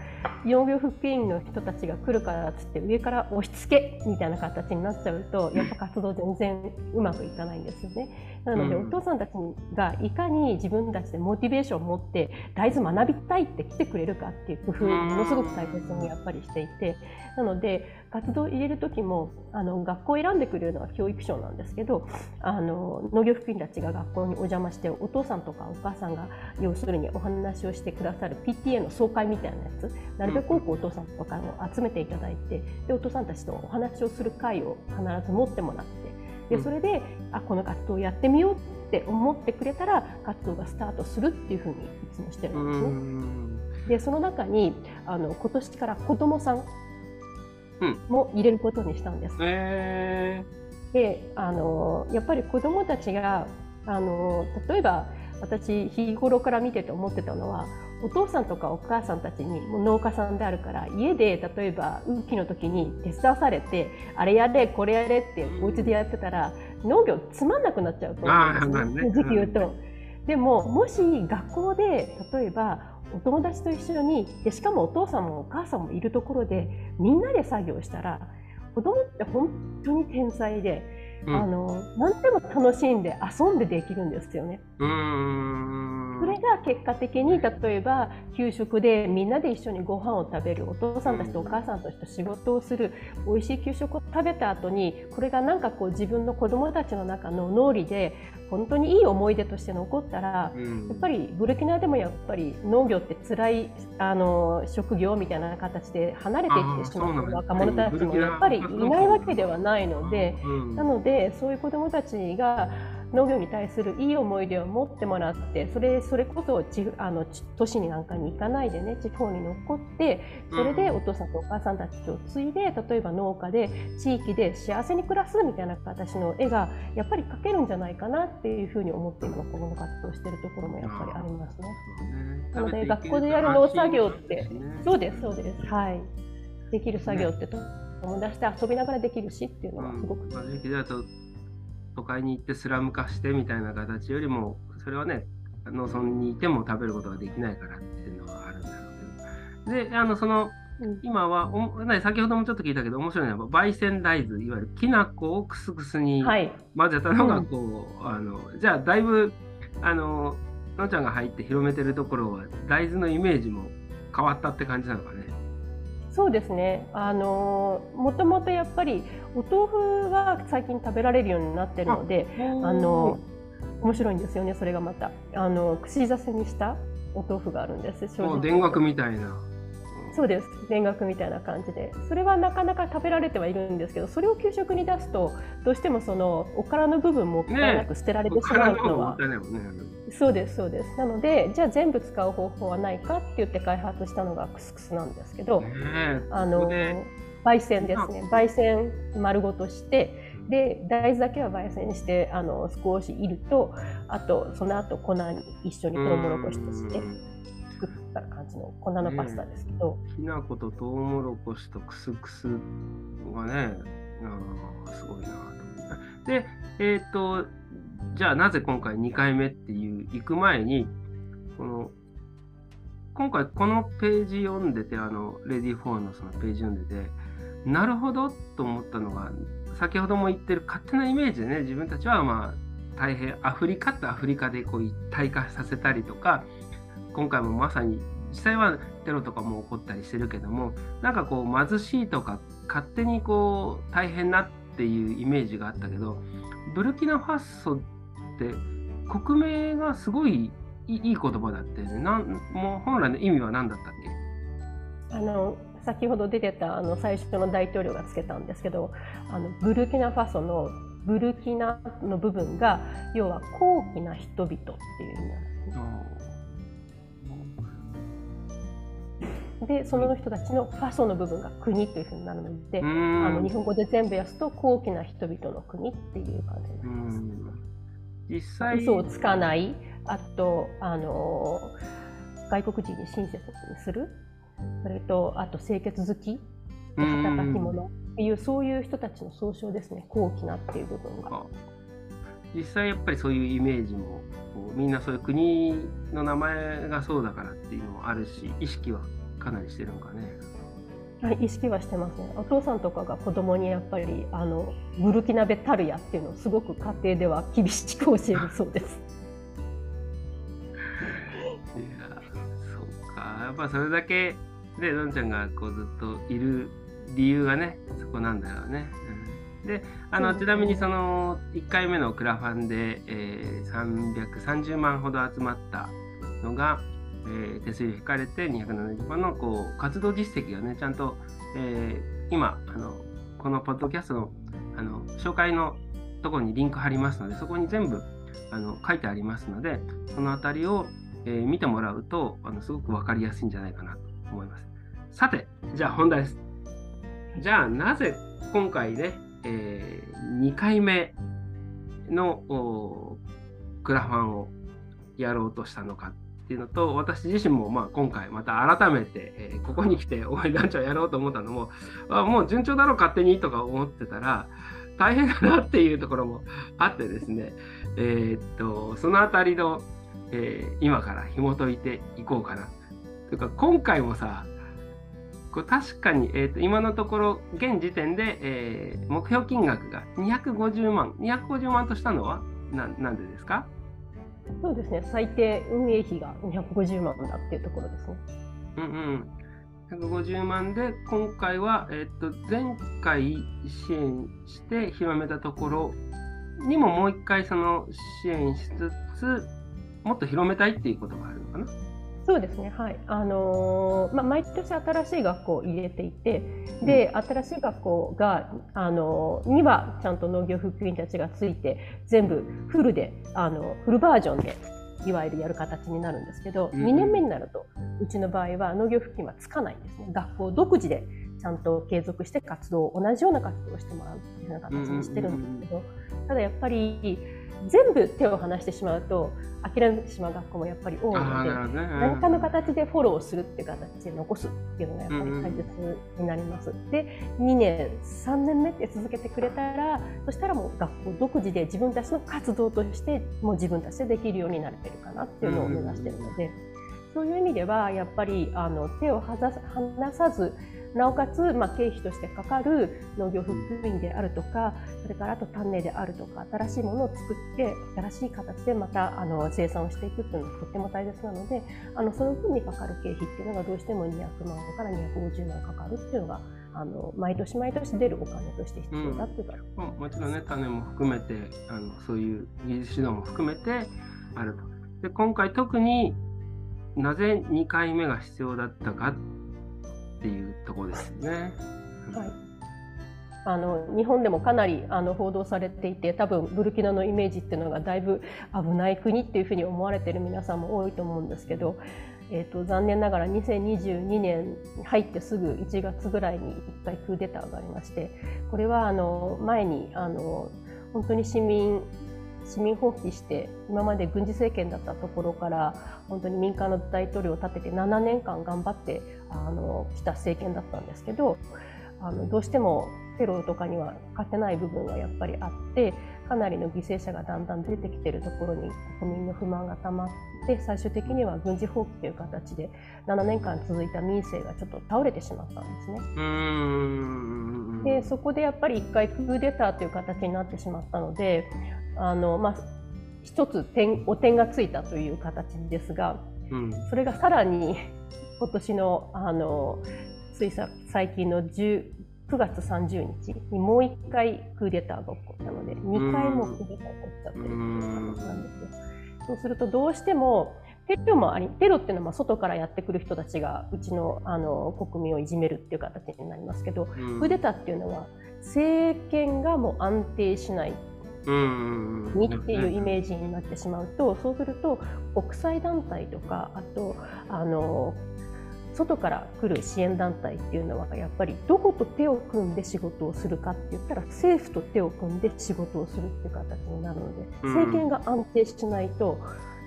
Speaker 2: 農業復帰員の人たちが来るからっつって上から押し付けみたいな形になっちゃうとやっぱ活動全然うまくいかないんですよね。なので、お父さん。たちがいかに自分たちでモチベーションを持って大豆学びたいって来てくれるかっていう工夫をものすごく大切にやっぱりしていてなので活動を入れる時もあの学校を選んでくれるのは教育省なんですけどあの農業福員たちが学校にお邪魔してお父さんとかお母さんが要するにお話をしてくださる PTA の総会みたいなやつなるべく多くお父さんとかを集めていただいてでお父さんたちとお話をする会を必ず持ってもらってでそれであこの活動をやってみようって思ってくれたら活動がスタートするっていうふうにいつもしてるんですね。でその中にあの今年から子どもさんも入れることにしたんです。うんえー、であのやっぱり子どもたちがあの例えば私日頃から見てて思ってたのはお父さんとかお母さんたちにもう農家さんであるから家で例えば雨季の時に手伝わされてあれやれこれやれってお家でやってたら農業つまんなくなっちゃうと思うんですね。時期言うと。でももし学校で例えばお友達と一緒にでしかもお父さんもお母さんもいるところでみんなで作業したら子供って本当に天才で。うん、あの何でも楽しんで遊んでできるんですよね。それが結果的に例えば給食でみんなで一緒にご飯を食べるお父さんたちとお母さんたちと仕事をする美味しい給食を食べた後にこれがなんかこう自分の子供たちの中の脳裏で本当にいい思い出として残ったら、うん、やっぱりブルキナでもやっぱり農業って辛いあの職業みたいな形で離れていってしまう若者たちもやっぱりいないわけではないので、うん、なのでそういう子どもたちが農業に対するいい思い出を持ってもらってそれそれこそちあの都市になんかに行かないでね地方に残ってそれでお父さんとお母さんたちを継いで例えば農家で地域で幸せに暮らすみたいな形の絵がやっぱり描けるんじゃないかなっていうふうに思って今この活動しているところもやっぱりありますね。なので学校でやる農作業ってそうですそうです。はい。できる作業ってと思い出して遊びながらできるしっていうのはすごく、うん、
Speaker 1: 都会に行ってスラム化してみたいな形よりもそれはね農村にいても食べることができないからっていうのはあるんだろうけど。であのその今はお、ね、先ほどもちょっと聞いたけど面白いのは焙煎大豆いわゆるきな粉をクスクスに混ぜたのがこう、はいうん、あのじゃあだいぶあののんちゃんが入って広めてるところは大豆のイメージも変わったって感じなのかね。
Speaker 2: そうですね。あのもともとやっぱりお豆腐は最近食べられるようになってるので、あの面白いんですよね。それがまたあの串刺せにしたお豆腐があるんです。
Speaker 1: 田楽みたいな。
Speaker 2: そうです。田楽みたいな感じで。それはなかなか食べられてはいるんですけどそれを給食に出すとどうしてもそのおからの部分もったいなく捨てられてしまうのは、ねね、そうですそうです。なのでじゃあ全部使う方法はないかって言って開発したのがクスクスなんですけど、ね、あの焙煎ですね。焙煎丸ごとしてで大豆だけは焙煎してあの少しいるとあとその後粉に一緒にトウモロコシとして作った感じの粉のパスタですけど、
Speaker 1: きな粉とトウモロコシとクスクスがねあすごいなとでえっ、ー、とじゃあなぜ今回2回目っていう行く前にこの今回このページ読んでてあの READYFOR のそのページ読んでてなるほどと思ったのが先ほども言ってる勝手なイメージでね自分たちはまあ大変アフリカってアフリカでこう一体化させたりとか今回もまさに実際はテロとかも起こったりしてるけどもなんかこう貧しいとか勝手にこう大変なっていうイメージがあったけどブルキナファソって国名がすごいいい言葉だってね。なんもう本来の意味は何だったっ
Speaker 2: け？あの先ほど出てたあの最初の大統領がつけたんですけどあのブルキナファソのブルキナの部分が要は高貴な人々っていう意味なんですね。でその人たちのファソの部分が国というふうになるのであの日本語で全部訳すと高貴な人々の国っていう感じになります。実際。嘘をつかないあとあの外国人に親切にする。それとあと清潔好き。働き者。っていうそういう人たちの総称ですね。高貴なっていう部分が。
Speaker 1: 実際やっぱりそういうイメージもみんなそういう国の名前がそうだからっていうのもあるし意識はかなりしてるのかね。
Speaker 2: はい、意識はしてますね。お父さんとかが子供にやっぱりあのブルキナベタルヤっていうのをすごく家庭では厳しく教えるそうです。
Speaker 1: いや、そうか。やっぱそれだけでのんちゃんがこうずっといる理由がね、そこなんだろうね。うん、で、あのちなみにその1回目のクラファンで、えー、330万ほど集まったのが。えー、手数料引かれて270万のこう活動実績がねちゃんと、えー、今あのこのポッドキャストのあの紹介のところにリンク貼りますのでそこに全部あの書いてありますのでその辺りを、えー、見てもらうとあのすごく分かりやすいんじゃないかなと思います。さてじゃあ本題です。じゃあなぜ今回ね、えー、2回目のクラファンをやろうとしたのかっていうのと私自身もまあ今回また改めて、えー、ここに来て応援団長やろうと思ったのもあもう順調だろう勝手にとか思ってたら大変だなっていうところもあってですねえー、っとその辺りの、えー、今から紐解いていこうかな。というか今回もさこれ確かに、えーと、今のところ現時点で、えー、目標金額が250万250万としたのはなんでですか？
Speaker 2: そうですね、最低運営費が250万だっていうところですね。
Speaker 1: うんうん。150万で今回は、えっと、前回支援して広めたところにももう一回その支援しつつもっと広めたいっていうことがあるのかな。
Speaker 2: そうですね、はい。あのー、まあ、毎年新しい学校を入れていてで、新しい学校が、あのー、にはちゃんと農業福員たちがついて全部フルであのフルバージョンでいわゆるやる形になるんですけど、うん、2年目になるとうちの場合は農業福員はつかないんですね。学校独自でちゃんと継続して活動同じような活動をしてもらうっていうような形にしてるんですけど、ただやっぱり全部手を離してしまうと諦めてしまう学校もやっぱり多いので、ね、何かの形でフォローするっていう形で残すっていうのがやっぱり大切になります。うんうん、で2年3年目って続けてくれたらそしたらもう学校独自で自分たちの活動としてもう自分たちでできるようになれてるかなっていうのを目指してるので、うんうん、そういう意味ではやっぱりあの手を離さずなおかつ、まあ、経費としてかかる農業福員であるとかそれからあと種であるとか新しいものを作って新しい形でまたあの生産をしていくっていうのがとっても大切なのであのその分にかかる経費っていうのがどうしても200万から250万かかるっていうのがあの毎年毎年出るお金として必要だっていうか、
Speaker 1: うん、もちろんね種も含めてあのそういう技術指導も含めてあると。で今回特になぜ2回目が必要だったかっていうところですね。はい
Speaker 2: あの日本でもかなりあの報道されていて多分ブルキナのイメージっていうのがだいぶ危ない国っていうふうに思われてる皆さんも多いと思うんですけど、えーと、残念ながら2022年に入ってすぐ1月ぐらいに1回クーデターがありましてこれはあの前にあの本当に市民市民放棄して今まで軍事政権だったところから本当に民間の大統領を立てて7年間頑張ってあの来た政権だったんですけどあのどうしてもテロとかには勝てない部分がやっぱりあってかなりの犠牲者がだんだん出てきているところに国民の不満がたまって最終的には軍事放棄という形で7年間続いた民政がちょっと倒れてしまったんですね。でそこでやっぱり1回クーデターという形になってしまったのであの、まあ、一つ点お点がついたという形ですが、うん、それがさらに 今年のあのついさ最近の9月30日にもう1回クーデターが起こったので2回もクーデターが起こっちゃってるという形なんですよ。そうするとどうしてもテロもありテロっていうのはまあ外からやってくる人たちがうちのあの国民をいじめるっていう形になりますけど、クーデターっていうのは政権がもう安定しないにっていうイメージになってしまうとそうすると国際団体とかあとあの外から来る支援団体っていうのはやっぱりどこと手を組んで仕事をするかって言ったら政府と手を組んで仕事をするっていう形になるので政権が安定しないと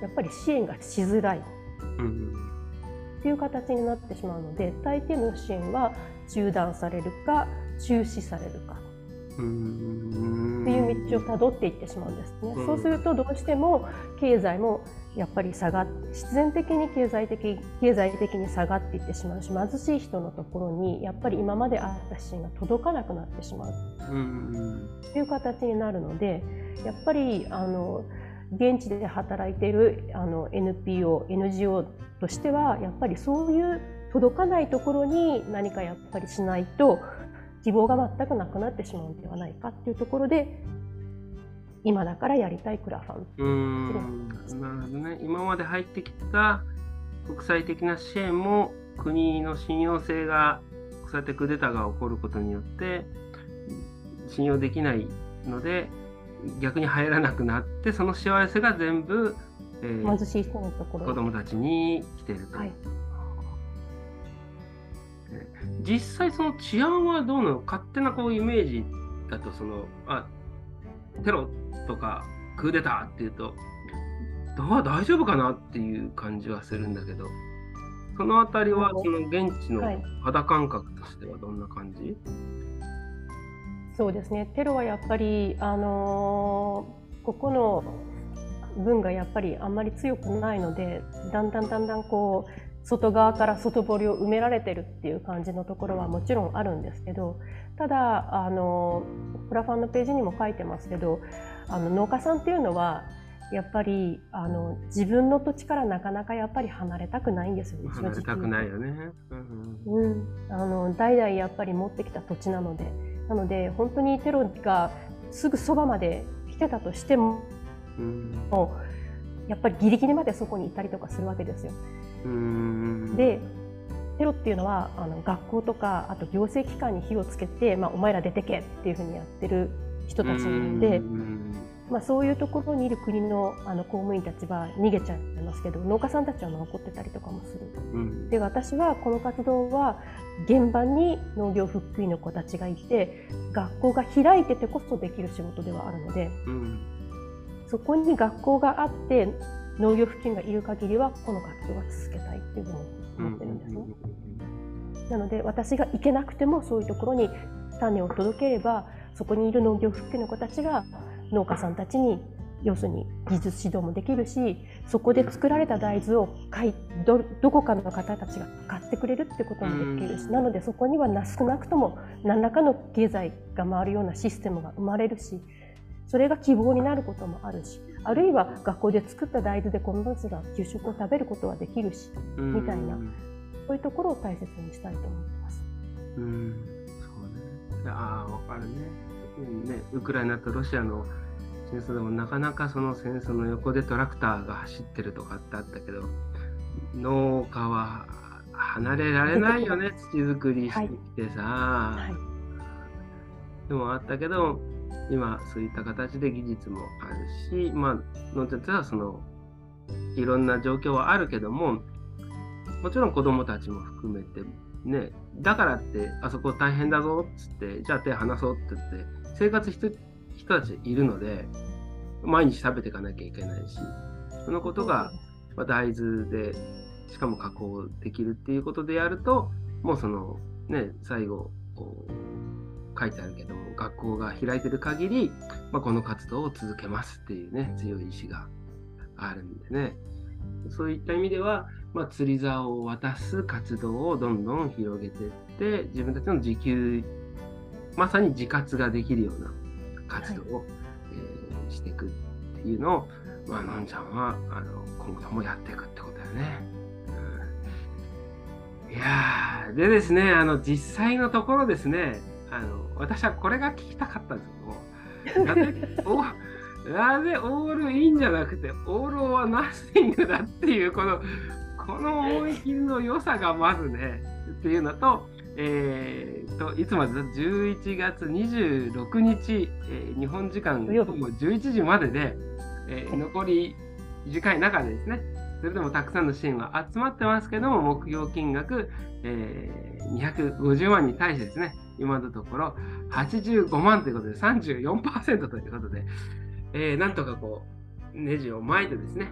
Speaker 2: やっぱり支援がしづらい。っていう形になってしまうので大抵の支援は中断されるか中止されるかっていう道をたどっていってしまうんですね。そうするとどうしても経済もやっぱり下がって必然的に経済的経済的に下がっていってしまうし貧しい人のところにやっぱり今まであった支援が届かなくなってしまうっていう形になるのでやっぱりあの現地で働いているあの NPO、NGO としてはやっぱりそういう届かないところに何かやっぱりしないと希望が全くなくなってしまうんではないかっていうところで今だからやりたいクラファン
Speaker 1: う。ん。なるほどね。今まで入ってきた国際的な支援も国の信用性がそうやってクーデターが起こることによって信用できないので逆に入らなくなってその幸せが全部、
Speaker 2: えー、貧しい人のところ。
Speaker 1: 子供たちに来てると。はい実際その治安はどうなの？勝手なこうイメージだとそのあテロとかクーデターっていうとどう大丈夫かなっていう感じはするんだけどその辺りはその現地の肌感覚としてはどんな感じ、はい、
Speaker 2: そうですね。テロはやっぱりあのー、ここの軍がやっぱりあんまり強くないのでだんだんだんだんこう外側から外堀を埋められてるっていう感じのところはもちろんあるんですけどただあのクラファンのページにも書いてますけどあの農家さんっていうのはやっぱりあの自分の土地からなかなかやっぱり離れたくないんですよね。
Speaker 1: 離れたくないよね。
Speaker 2: うん、うん、あの代々やっぱり持ってきた土地なので、なので本当にテロがすぐそばまで来てたとしても、うん、やっぱりギリギリまでそこにいたりとかするわけですよ。でテロっていうのはあの学校とかあと行政機関に火をつけて、まあ、お前ら出てけっていうふうにやってる人たちで、まあ、そういうところにいる国のあの公務員たちは逃げちゃいますけど農家さんたちは残ってたりとかもする。うん、で私はこの活動は現場に農業福井の子たちがいて学校が開いててこそできる仕事ではあるので、うん、そこに学校があって農業付近がいる限りはこの活動は続けたいっていうふうに思ってるんですね。なので私が行けなくてもそういうところに種を届ければそこにいる農業復帰の子たちが農家さんたちに要するに技術指導もできるしそこで作られた大豆を買いどどこかの方たちが買ってくれるってこともできるしなのでそこには少なくとも何らかの経済が回るようなシステムが生まれるしそれが希望になることもあるしあるいは学校で作った大豆で子供たちが給食を食べることはできるしみたいなそういうところを大切にしたいと思ってます。
Speaker 1: うん。そうね。ああ分かるね。ねウクライナとロシアの戦争でもなかなかその戦争の横でトラクターが走ってるとかってあったけど農家は離れられないよね。土作りしてきてさ、はい。はい、でもあったけど今そういった形で技術もあるしまあのんちゃんはそのいろんな状況はあるけどももちろん子供たちも含めてねだからってあそこ大変だぞっつってじゃあ手離そうって言って生活して人たちいるので、毎日食べていかなきゃいけないし、そのことが大豆で、しかも加工できるっていうことでやると、もうそのね、最後、書いてあるけども、学校が開いてる限り、まあ、この活動を続けますっていうね、強い意志があるんでね。そういった意味では、まあ、釣り竿を渡す活動をどんどん広げていって、自分たちの自給、まさに自活ができるような活動を、はい、えー、していくっていうのを、まあ、のんちゃんはあの今後もやっていくってことだよね。うん、いやでですね、あの実際のところですね、あの私はこれが聞きたかったんですけども、なぜ なぜオールインじゃなくて、オールオアナッシングだっていう、この、この思い切りの良さがまずね、っていうのと、えーと、いつまでだ ?11 月26日、えー、日本時間午後11時までで、えー、残り短い中でですね、それでもたくさんの支援は集まってますけども、目標金額、えー、250万に対してですね、今のところ85万ということで34%ということで、えー、なんとかこう、ネジを巻いてですね、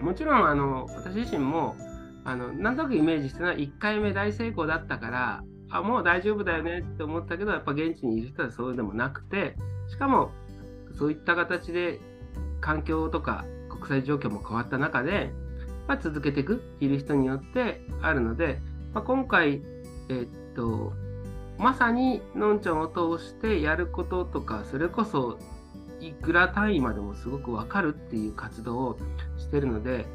Speaker 1: もちろんあの私自身もあのなんとなくイメージしたのは1回目大成功だったからあもう大丈夫だよねって思ったけどやっぱ現地にいる人はそうでもなくてしかもそういった形で環境とか国際状況も変わった中で、まあ、続けていくいる人によってあるので、まあ、今回、えー、っとまさにのんちゃんを通してやることとかそれこそいくら単位までもすごく分かるっていう活動をしてるので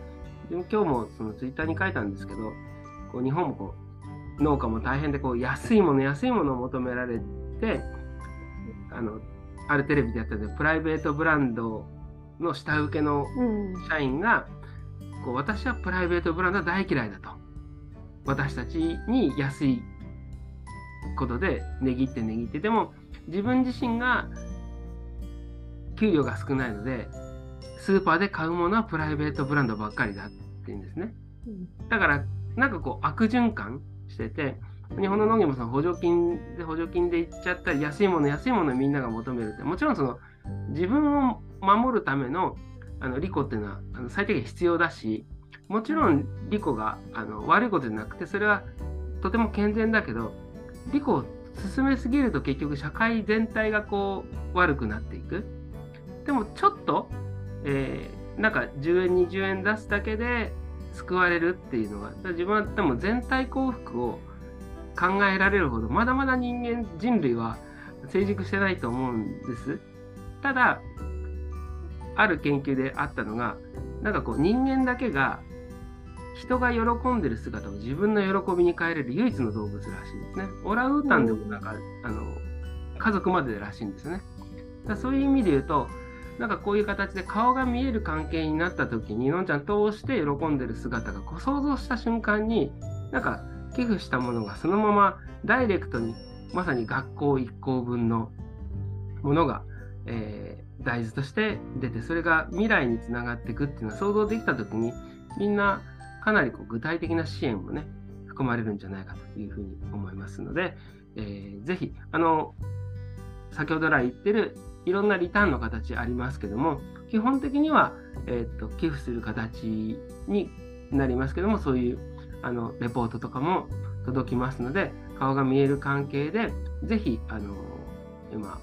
Speaker 1: 今日もそのツイッターに書いたんですけど、こう日本もこう農家も大変でこう安いもの安いものを求められて、あのあるテレビでやったでプライベートブランドの下請けの社員が、うん、こう私はプライベートブランドは大嫌いだと。私たちに安いことで値切って値切って。でも自分自身が給料が少ないのでスーパーで買うものはプライベートブランドばっかりだっていうんですね。だから、なんかこう悪循環してて、日本の農業もその補助金で補助金でいっちゃったり、安いもの、安いものをみんなが求めるって、もちろんその自分を守るためのあの利己っていうのはあの最低限必要だし、もちろん利己があの悪いことじゃなくて、それはとても健全だけど、利己を進めすぎると結局社会全体がこう悪くなっていく。でもちょっとえー、なんか10円20円出すだけで救われるっていうのが自分はでも全体幸福を考えられるほどまだまだ人間人類は成熟してないと思うんですただある研究であったのがなんかこう人間だけが人が喜んでる姿を自分の喜びに変えれる唯一の動物らしいですね。オランウータンでもなんか、あの家族までらしいんですね。だそういう意味で言うとなんかこういう形で顔が見える関係になった時にのんちゃん通して喜んでる姿がこう想像した瞬間になんか寄付したものがそのままダイレクトにまさに学校1校分のものが、えー、大豆として出てそれが未来につながっていくっていうのは想像できた時にみんなかなりこう具体的な支援もね含まれるんじゃないかというふうに思いますので、えー、ぜひあの先ほど来言ってるいろんなリターンの形ありますけども、基本的には、えーと、寄付する形になりますけどもそういうあのレポートとかも届きますので顔が見える関係でぜひあの今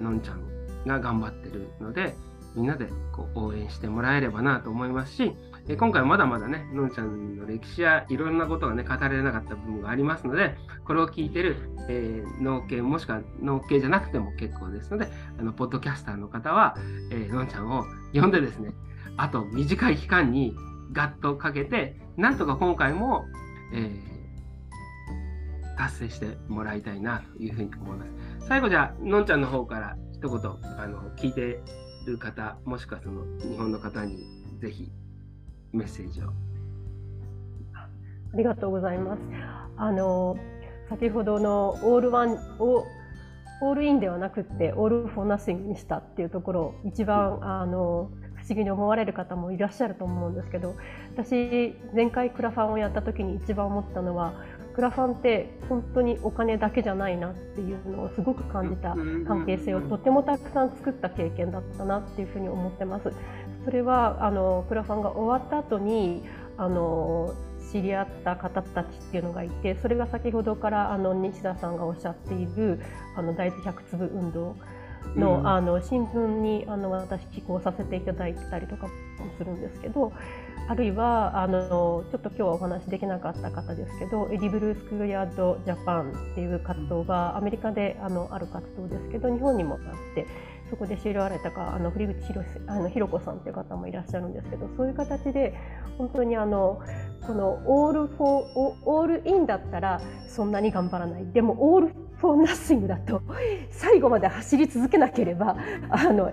Speaker 1: のんちゃんが頑張ってるのでみんなでこう応援してもらえればなと思いますしえ今回はまだまだね、のんちゃんの歴史やいろんなことがね、語られなかった部分がありますので、これを聞いてる、えー、農系もしくは農系じゃなくても結構ですので、あのポッドキャスターの方は、えー、のんちゃんを呼んでですね、あと短い期間にガッとかけて、なんとか今回も、えー、達成してもらいたいなというふうに思います。最後じゃあ、のんちゃんの方から一言、あの聞いてる方、もしくはその日本の方にぜひメッセージを。
Speaker 2: ありがとうございます。あの先ほどのオールワンをオールインではなくてオールフォーナッシングにしたっていうところ一番あの不思議に思われる方もいらっしゃると思うんですけど私前回クラファンをやった時に一番思ったのはクラファンって本当にお金だけじゃないなっていうのをすごく感じた関係性をとてもたくさん作った経験だったなっていうふうに思ってます。それはあのクラファンが終わった後にあの知り合った方たちっていうのがいてそれが先ほどからあの西田さんがおっしゃっているあの大豆100粒運動のうん、あの新聞にあの私寄稿させていただいたりとかもするんですけどあるいはあのちょっと今日はお話できなかった方ですけど Edible Schoolyard Japan っていう活動がアメリカであのある活動ですけど日本にもあってそこで知られたかあの堀口博あのひろ子さんという方もいらっしゃるんですけどそういう形で本当にあのこの all or all in だったらそんなに頑張らない。でも all or nothing だと最後まで走り続けなければあの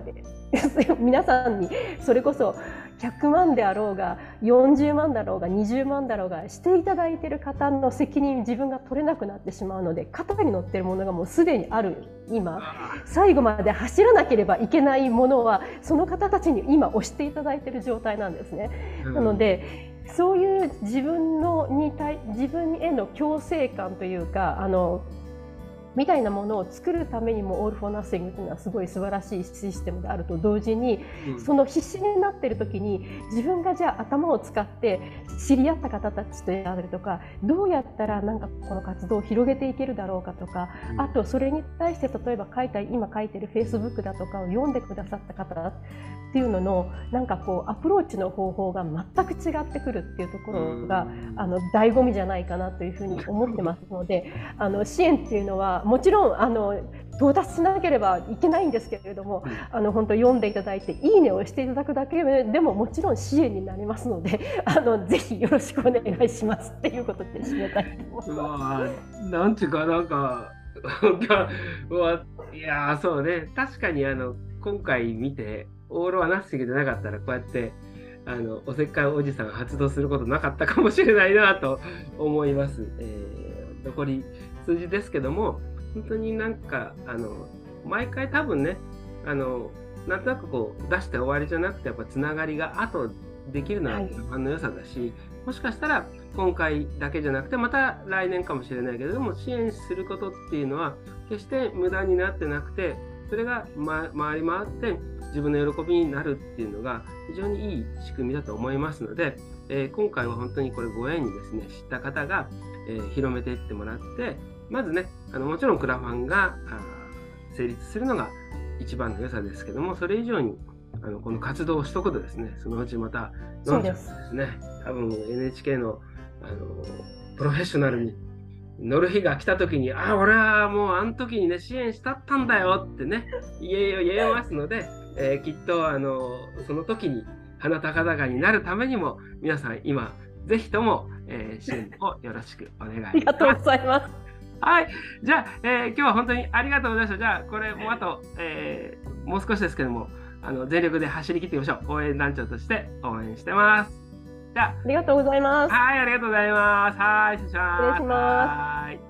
Speaker 2: 皆さんにそれこそ100万であろうが40万だろうが20万だろうがしていただいている方の責任自分が取れなくなってしまうので肩に乗ってるものがもうすでにある今最後まで走らなければいけないものはその方たちに今押していただいている状態なんですね。なのでそういう自分のに対自分への強制感というかあのみたいなものを作るためにも all or nothing というのはすごい素晴らしいシステムであると同時に、うん、その必死になっている時に自分がじゃあ頭を使って知り合った方たちとやるとかどうやったらなんかこの活動を広げていけるだろうかとか、うん、あとそれに対して例えば書いた今書いてるフェイスブックだとかを読んでくださった方っていうののなんかこうアプローチの方法が全く違ってくるっていうところが、うん、あの醍醐味じゃないかなというふうに思ってますのであの支援っていうのはもちろんあの到達しなければいけないんですけれども、あの本当読んでいただいていいねをしていただくだけでももちろん支援になりますので あのぜひよろしくお願いしますっていうことで締めたいと思います。
Speaker 1: なんていうかなんか いやそうね確かにあの今回見てオールはナッシングでなかったらこうやってあのおせっかいおじさん発動することなかったかもしれないなと思います。えー、残り数字ですけども、本当になんか、あの、毎回多分ね、あの、なんとなくこう出して終わりじゃなくて、やっぱつながりが後できるのは一番の良さだし、はい、もしかしたら今回だけじゃなくて、また来年かもしれないけれども、支援することっていうのは、決して無駄になってなくて、それが、ま、回り回って自分の喜びになるっていうのが非常にいい仕組みだと思いますので、えー、今回は本当にこれご縁にですね、知った方が、えー、広めていってもらって、まずね、あのもちろんクラファンが成立するのが一番の良さですけども、それ以上にあのこの活動をしとくとですね、そのうちまた飲んじゃですね、多分 NHK のあのプロフェッショナルに乗る日が来た時に、ああ、俺はもうあの時にね、支援したったんだよってね、言え言えますので、えー、きっとあのその時に鼻高々になるためにも、皆さん今、ぜひとも、えー、支援をよろしくお願いします。あり
Speaker 2: がとうございます。
Speaker 1: はい。じゃあ、えー、今日は本当にありがとうございました。じゃあ、これもうあと、えー、もう少しですけども、あの全力で走り切っていきましょう。応援団長として応援してます。
Speaker 2: じゃあ、ありがとうございます。
Speaker 1: はい、ありがとうございます。はい、失礼します。
Speaker 2: 失礼します。